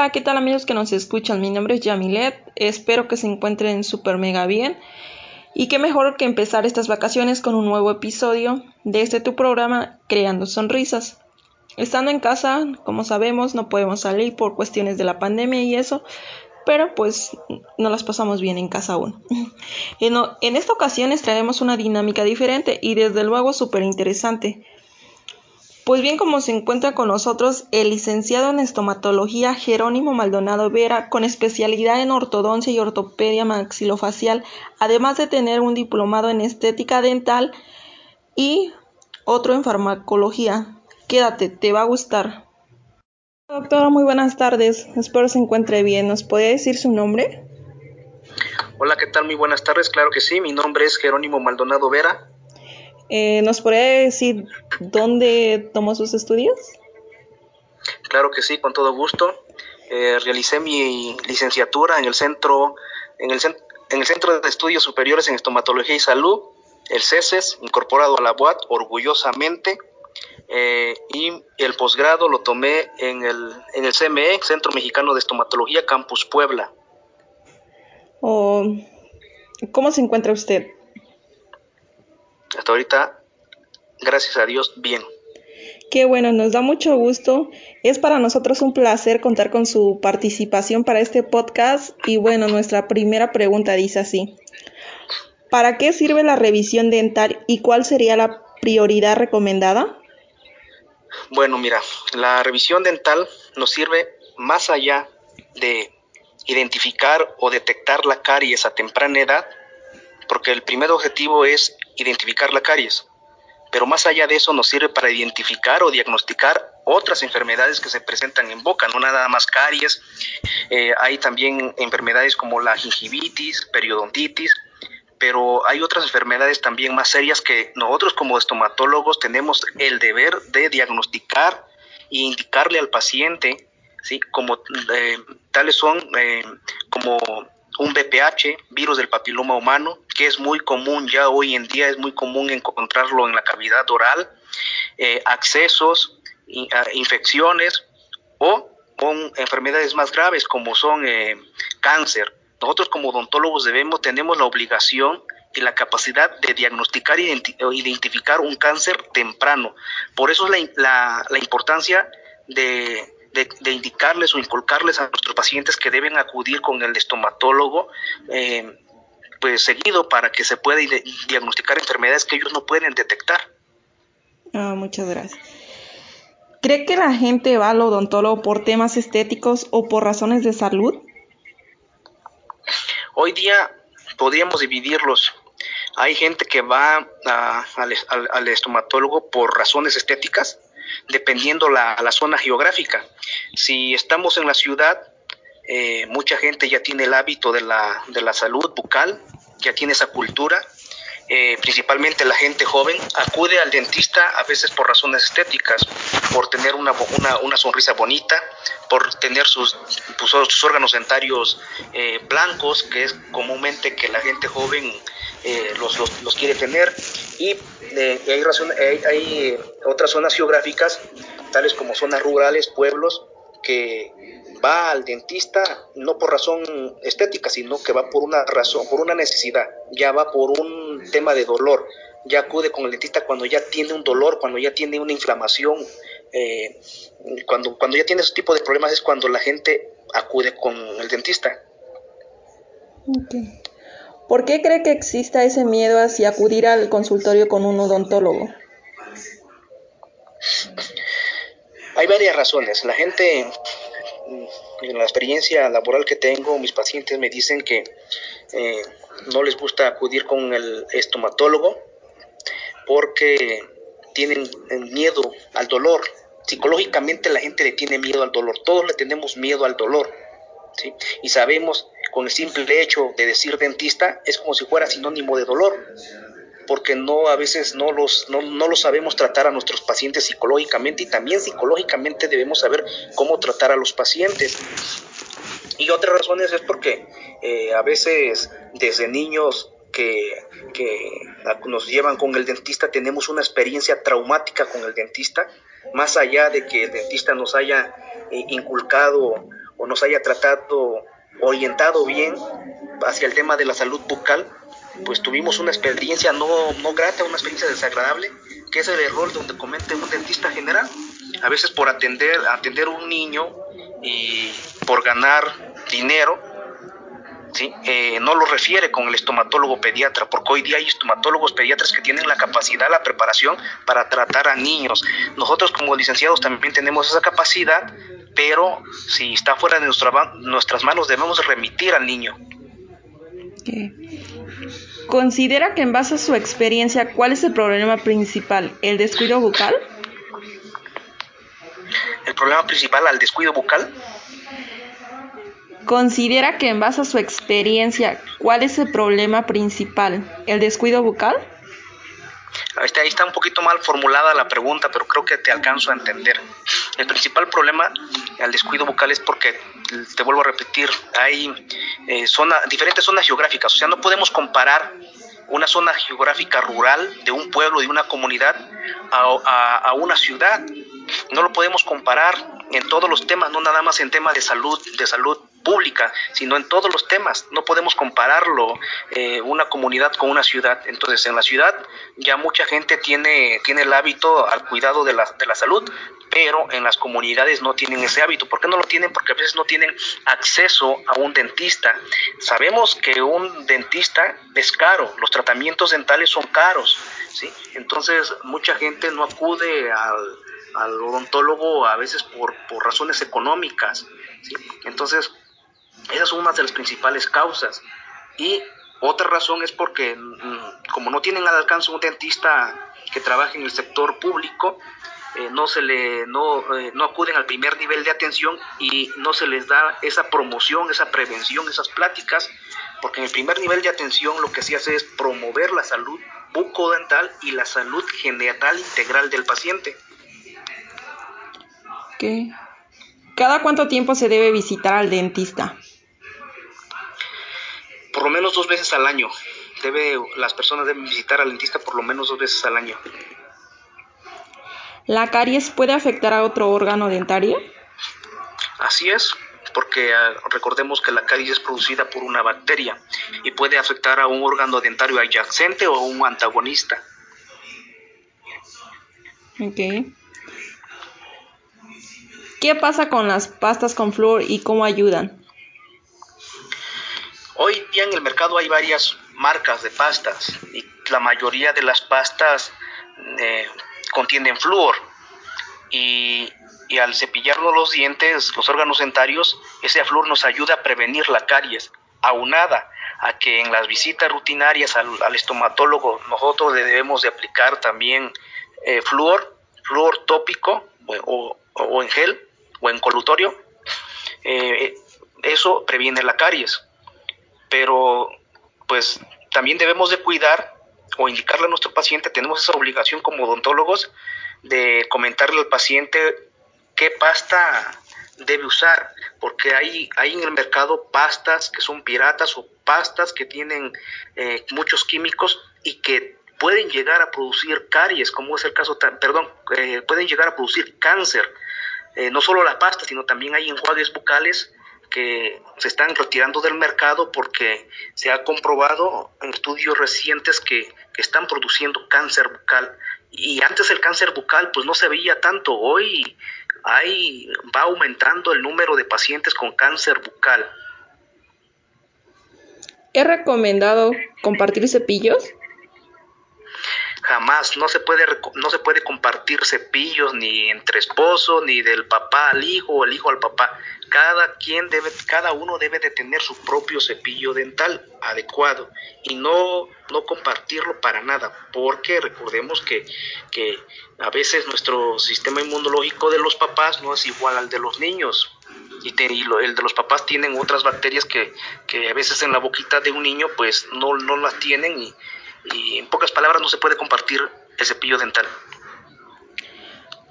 Hola, ¿qué tal amigos que nos escuchan? Mi nombre es Yamilet, espero que se encuentren súper mega bien y qué mejor que empezar estas vacaciones con un nuevo episodio de este tu programa Creando Sonrisas. Estando en casa, como sabemos, no podemos salir por cuestiones de la pandemia y eso, pero pues no las pasamos bien en casa aún. en, en esta ocasión una dinámica diferente y desde luego súper interesante. Pues bien, como se encuentra con nosotros el licenciado en estomatología Jerónimo Maldonado Vera, con especialidad en ortodoncia y ortopedia maxilofacial, además de tener un diplomado en estética dental y otro en farmacología. Quédate, te va a gustar. Doctora, muy buenas tardes. Espero se encuentre bien. ¿Nos puede decir su nombre? Hola, ¿qué tal? Muy buenas tardes. Claro que sí. Mi nombre es Jerónimo Maldonado Vera. Eh, ¿Nos podría decir dónde tomó sus estudios? Claro que sí, con todo gusto. Eh, realicé mi licenciatura en el centro, en el, en el Centro de Estudios Superiores en Estomatología y Salud, el CESES, incorporado a la UAT, orgullosamente. Eh, y el posgrado lo tomé en el, en el CME, Centro Mexicano de Estomatología, Campus Puebla. Oh, ¿Cómo se encuentra usted? Hasta ahorita, gracias a Dios, bien. Qué bueno, nos da mucho gusto. Es para nosotros un placer contar con su participación para este podcast. Y bueno, nuestra primera pregunta dice así. ¿Para qué sirve la revisión dental y cuál sería la prioridad recomendada? Bueno, mira, la revisión dental nos sirve más allá de identificar o detectar la caries a temprana edad, porque el primer objetivo es identificar la caries. Pero más allá de eso nos sirve para identificar o diagnosticar otras enfermedades que se presentan en boca, no nada más caries. Eh, hay también enfermedades como la gingivitis, periodontitis, pero hay otras enfermedades también más serias que nosotros como estomatólogos tenemos el deber de diagnosticar e indicarle al paciente, ¿sí? como eh, tales son eh, como un BPH, virus del papiloma humano, que es muy común ya hoy en día, es muy común encontrarlo en la cavidad oral, eh, accesos, infecciones o con enfermedades más graves como son eh, cáncer. Nosotros como odontólogos debemos, tenemos la obligación y la capacidad de diagnosticar e identificar un cáncer temprano. Por eso es la importancia de de, indicarles o inculcarles a nuestros pacientes que deben acudir con el estomatólogo eh, pues seguido para que se pueda diagnosticar enfermedades que ellos no pueden detectar. Ah, muchas gracias. ¿Cree que la gente va al odontólogo por temas estéticos o por razones de salud? Hoy día podríamos dividirlos. Hay gente que va al, estomatólogo por razones estéticas, dependiendo la, la zona geográfica. Si estamos en la ciudad, eh, mucha gente ya tiene el hábito de la, de la salud bucal, ya tiene esa cultura, eh, principalmente la gente joven, acude al dentista a veces por razones estéticas, por tener una, una, una sonrisa bonita, por tener sus, pues, sus órganos dentarios eh, blancos, que es comúnmente que la gente joven los, los, los, quiere tener, y hay, razón, hay, hay otras zonas geográficas, tales como zonas rurales, pueblos, que va al dentista no por razón estética, sino que va por una razón, por una necesidad, ya va por un tema de dolor, ya acude con el dentista cuando ya tiene un dolor, cuando ya tiene una inflamación, eh, cuando, cuando ya tiene ese tipo de problemas es cuando la gente acude con el dentista. ¿Por qué cree que exista ese miedo hacia acudir al consultorio con un odontólogo? Hay varias razones. La gente, en la experiencia laboral que tengo, mis pacientes me dicen que eh, no les gusta acudir con el estomatólogo porque tienen miedo al dolor. Psicológicamente la gente le tiene miedo al dolor. Todos le tenemos miedo al dolor. ¿sí? Y sabemos, con el simple hecho de decir dentista, es como si fuera sinónimo de dolor porque no a veces no los no, no lo sabemos tratar a nuestros pacientes psicológicamente y también psicológicamente debemos saber cómo tratar a los pacientes. Y otras razones es porque eh, a veces desde niños que, que, nos llevan con el dentista tenemos una experiencia traumática con el dentista, más allá de que el dentista nos haya eh, inculcado o nos haya tratado, orientado bien hacia el tema de la salud bucal, pues tuvimos una experiencia no, no grata, una experiencia desagradable, que es el error donde comete un dentista general. A veces por atender, atender un niño y por ganar dinero, ¿sí? Eh, no lo refiere con el estomatólogo pediatra, porque hoy día hay estomatólogos pediatras que tienen la capacidad, la preparación para tratar a niños. Nosotros como licenciados también tenemos esa capacidad, pero si está fuera de nuestra, nuestras manos debemos remitir al niño. ¿Considera que en base a su experiencia, cuál es el problema principal? ¿El descuido bucal? ¿El problema principal al descuido bucal? ¿Considera que en base a su experiencia, cuál es el problema principal? ¿El descuido bucal? Está, ahí está un poquito mal formulada la pregunta, pero creo que te alcanzo a entender. El principal problema al descuido bucal es porque, te vuelvo a repetir, hay eh, zona, diferentes zonas geográficas, o sea, no podemos comparar una zona geográfica rural de un pueblo, de una comunidad, a, a una ciudad. No lo podemos comparar en todos los temas, no nada más en temas de salud, de salud pública, sino en todos los temas. No podemos compararlo eh, una comunidad con una ciudad. Entonces, en la ciudad ya mucha gente tiene, tiene el hábito al cuidado de la, de la salud, pero en las comunidades no tienen ese hábito. ¿Por qué no lo tienen? Porque a veces no tienen acceso a un dentista. Sabemos que un dentista es caro, los tratamientos dentales son caros, ¿sí? Entonces, mucha gente no acude al, al odontólogo a veces por, por razones económicas. Entonces, esa es una de las principales causas. Y otra razón es porque mm, como no tienen al alcance un dentista que trabaje en el sector público, eh, no se le no, eh, no acuden al primer nivel de atención y no se les da esa promoción, esa prevención, esas pláticas, porque en el primer nivel de atención lo que se hace es promover la salud bucodental y la salud general integral del paciente. ¿Cada cuánto tiempo se debe visitar al dentista? Por lo menos dos veces al año. Debe, las personas deben visitar al dentista por lo menos dos veces al año. ¿La caries puede afectar a otro órgano dentario? Así es, porque ah, recordemos que la caries es producida por una bacteria y puede afectar a un órgano dentario adyacente o un antagonista. Ok. ¿Qué pasa con las pastas con flúor y cómo ayudan? Hoy día en el mercado hay varias marcas de pastas y la mayoría de las pastas eh, contienen flúor. Y, al cepillarnos los dientes, los órganos dentarios, ese flúor nos ayuda a prevenir la caries, aunada a que en las visitas rutinarias al, estomatólogo nosotros le debemos de aplicar también eh, flúor, flúor tópico o, en gel o en colutorio, eh, eso previene la caries pero pues también debemos de cuidar o indicarle a nuestro paciente, tenemos esa obligación como odontólogos de comentarle al paciente qué pasta debe usar, porque hay, hay en el mercado pastas que son piratas o pastas que tienen eh, muchos químicos y que pueden llegar a producir caries, como es el caso, perdón, eh, pueden llegar a producir cáncer. Eh, no solo la pasta, sino también hay enjuagues bucales que se están retirando del mercado porque se ha comprobado en estudios recientes que, están produciendo cáncer bucal. Y antes el cáncer bucal pues no se veía tanto, hoy hay, va aumentando el número de pacientes con cáncer bucal. ¿Es recomendado compartir cepillos? Jamás no se puede no se puede compartir cepillos ni entre esposos ni del papá al hijo o el hijo al papá. Cada quien debe cada uno debe de tener su propio cepillo dental adecuado y no no compartirlo para nada porque recordemos que, que a veces nuestro sistema inmunológico de los papás no es igual al de los niños. Y, el de los papás tienen otras bacterias que, que a veces en la boquita de un niño pues no, no las tienen y, y en pocas palabras no se puede compartir el cepillo dental.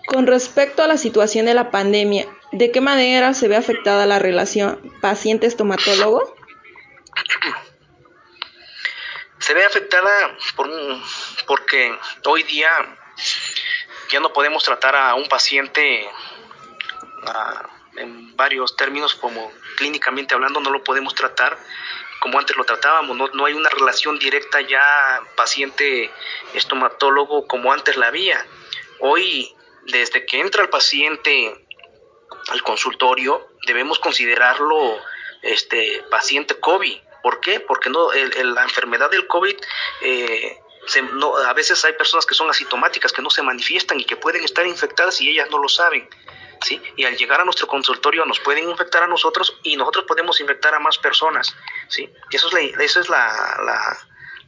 Con respecto a la situación de la pandemia, ¿de qué manera se ve afectada la relación paciente-estomatólogo? Se ve afectada por porque hoy día ya no podemos tratar a un paciente en varios términos, como clínicamente hablando, no lo podemos tratar como antes lo tratábamos, no, no hay una relación directa ya paciente estomatólogo como antes la había. Hoy, desde que entra el paciente al consultorio, debemos considerarlo este paciente COVID. ¿Por qué? Porque no, la enfermedad del COVID eh, no, a veces hay personas que son asintomáticas, que no se manifiestan y que pueden estar infectadas y ellas no lo saben. ¿Sí? Y al llegar a nuestro consultorio nos pueden infectar a nosotros y nosotros podemos infectar a más personas. ¿sí? Y eso es la, es la, la,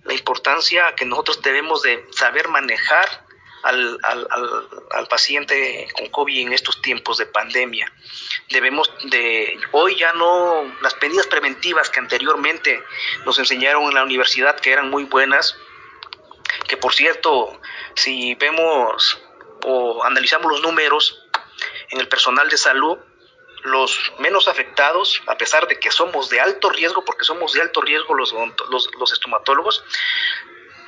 la importancia que nosotros debemos de saber manejar al, al, al, paciente con COVID en estos tiempos de pandemia. Debemos de, hoy ya no, las medidas preventivas que anteriormente nos enseñaron en la universidad que eran muy buenas, que por cierto, si vemos o analizamos los números en el personal de salud, los menos afectados, a pesar de que somos de alto riesgo, porque somos de alto riesgo los, los, los estomatólogos,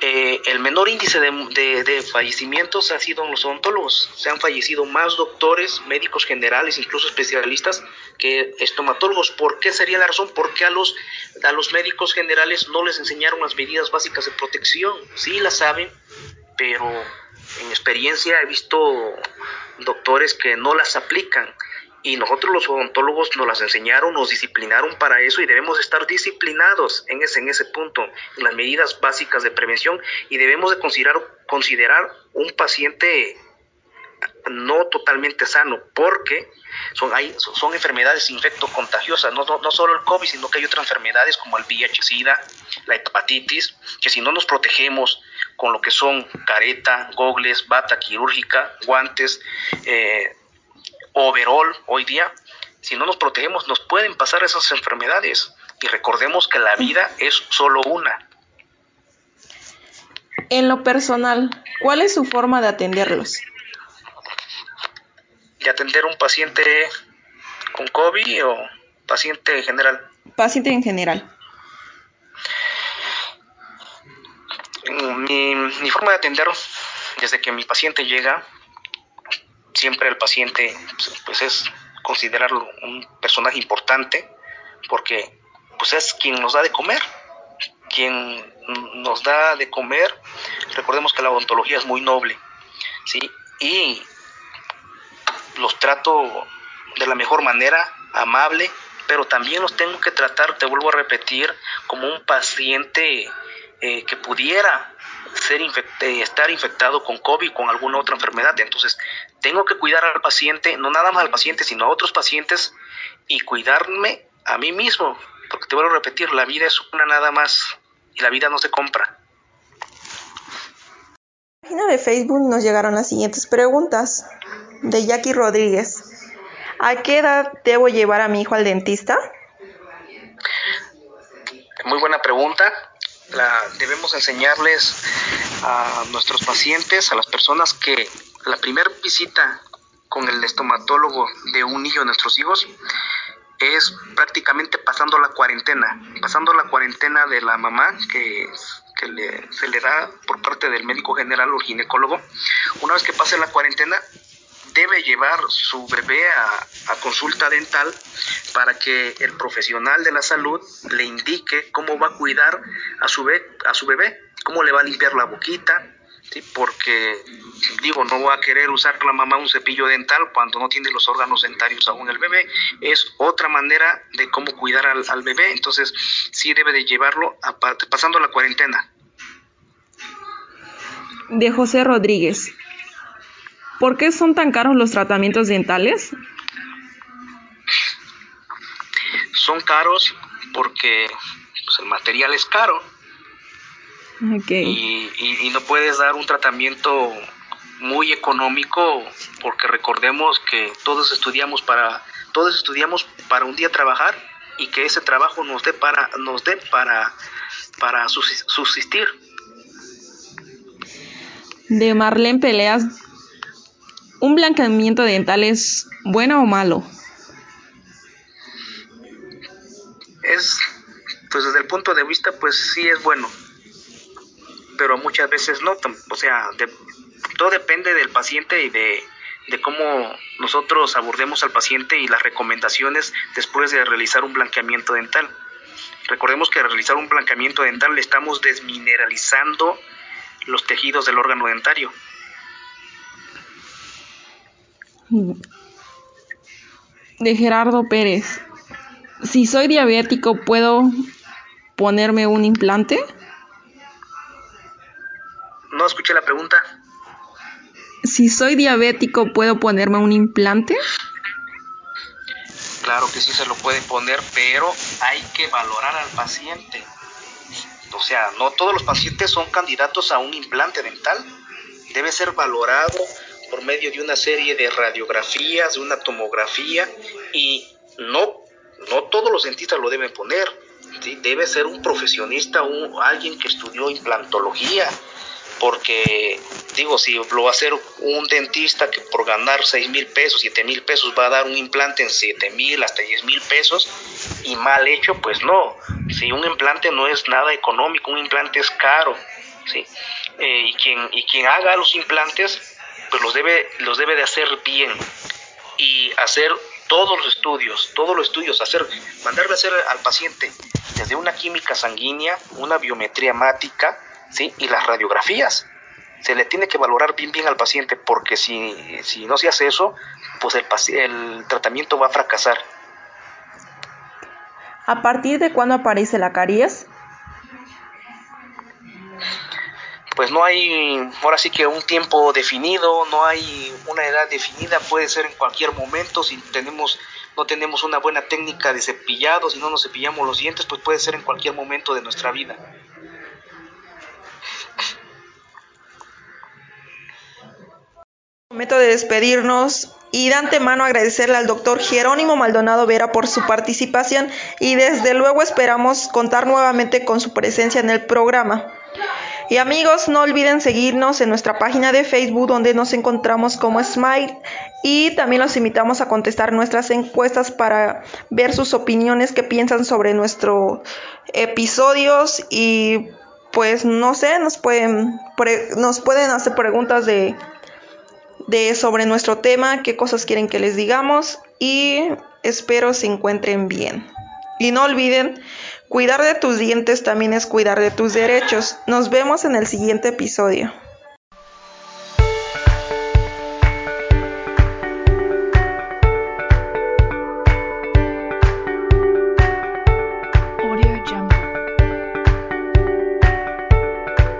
eh, el menor índice de, fallecimientos ha sido en los odontólogos. Se han fallecido más doctores, médicos generales, incluso especialistas, que estomatólogos. ¿Por qué sería la razón? Porque a los, a los médicos generales no les enseñaron las medidas básicas de protección. Sí las saben, pero en experiencia he visto doctores que no las aplican y nosotros los odontólogos nos las enseñaron, nos disciplinaron para eso y debemos estar disciplinados en ese, en ese punto, en las medidas básicas de prevención y debemos de considerar, considerar un paciente no totalmente sano, porque son, hay, son enfermedades infectocontagiosas, no, no, no solo el COVID, sino que hay otras enfermedades como el VIH-Sida, la hepatitis, que si no nos protegemos con lo que son careta, gogles, bata quirúrgica, guantes, eh, overall hoy día, si no nos protegemos, nos pueden pasar esas enfermedades. Y recordemos que la vida es solo una. En lo personal, ¿cuál es su forma de atenderlos? ¿De atender un paciente con COVID o paciente en general? Paciente en general. Mi, forma de atender, desde que mi paciente llega, siempre el paciente pues es considerarlo un personaje importante porque pues es quien nos da de comer, quien nos da de comer, recordemos que la odontología es muy noble, ¿sí? Y los trato de la mejor manera, amable, pero también los tengo que tratar, te vuelvo a repetir, como un paciente eh, que pudiera ser infecte, estar infectado con COVID, con alguna otra enfermedad. Entonces, tengo que cuidar al paciente, no nada más al paciente, sino a otros pacientes y cuidarme a mí mismo. Porque te vuelvo a repetir, la vida es una nada más y la vida no se compra. En la página de Facebook nos llegaron las siguientes preguntas de Jackie Rodríguez. ¿A qué edad debo llevar a mi hijo al dentista? Muy buena pregunta debemos enseñarles a nuestros pacientes, a las personas que la primera visita con el estomatólogo de un niño de nuestros hijos es prácticamente pasando la cuarentena, pasando la cuarentena de la mamá que, se le da por parte del médico general o ginecólogo. Una vez que pase la cuarentena, debe llevar su bebé a, consulta dental para que el profesional de la salud le indique cómo va a cuidar a su, a su bebé, cómo le va a limpiar la boquita, porque digo, no va a querer usar la mamá un cepillo dental cuando no tiene los órganos dentarios aún el bebé, es otra manera de cómo cuidar al, al bebé, entonces sí debe de llevarlo pasando la cuarentena. De José Rodríguez. ¿Por qué son tan caros los tratamientos dentales? Son caros porque pues, el material es caro. Y, y, no puedes dar un tratamiento muy económico porque recordemos que todos estudiamos para todos estudiamos para un día trabajar y que ese trabajo nos dé para nos dé para para subsistir. De Marlene Peleas ¿Un blanqueamiento dental es bueno o malo? Es, pues desde el punto de vista, pues sí es bueno, pero muchas veces no. O sea, todo depende del paciente y de, de cómo nosotros abordemos al paciente y las recomendaciones después de realizar un blanqueamiento dental. Recordemos que al realizar un blanqueamiento dental le estamos desmineralizando los tejidos del órgano dentario. De Gerardo Pérez. Si soy diabético, ¿puedo ponerme un implante? No escuché la pregunta. Si soy diabético, ¿puedo ponerme un implante? Claro que sí se lo puede poner, pero hay que valorar al paciente. O sea, no todos los pacientes son candidatos a un implante dental. Debe ser valorado por medio de una serie de radiografías, de una tomografía, y no, no todos los dentistas lo deben poner. Debe ser un profesionista, un, alguien que estudió implantología, porque digo, si lo va a hacer un dentista que por ganar 6 mil pesos, 7 mil pesos va a dar un implante en 7 mil hasta 10 mil pesos y mal hecho, pues no. Si un implante no es nada económico, un implante es caro, ¿sí? Eh, y, quien, y quien haga los implantes, pues los debe, los debe de hacer bien y hacer todos los estudios, todos los estudios, hacer, mandarle a hacer al paciente desde una química sanguínea, una biometría hemática, ¿sí? y las radiografías. Se le tiene que valorar bien bien al paciente porque si, si no se hace eso, pues el, el tratamiento va a fracasar. ¿A partir de cuándo aparece la caries? Pues no hay, ahora sí que un tiempo definido, no hay una edad definida, puede ser en cualquier momento, si tenemos, no tenemos una buena técnica de cepillado, si no nos cepillamos los dientes, pues puede ser en cualquier momento de nuestra vida. Momento de despedirnos y de antemano agradecerle al doctor Jerónimo Maldonado Vera por su participación y desde luego esperamos contar nuevamente con su presencia en el programa. Y amigos, no olviden seguirnos en nuestra página de Facebook donde nos encontramos como Smile. Y también los invitamos a contestar nuestras encuestas para ver sus opiniones que piensan sobre nuestros episodios. Y pues no sé, nos pueden, nos pueden hacer preguntas de de sobre nuestro tema, qué cosas quieren que les digamos. Y espero se encuentren bien. Y no olviden, cuidar de tus dientes también es cuidar de tus derechos. Nos vemos en el siguiente episodio.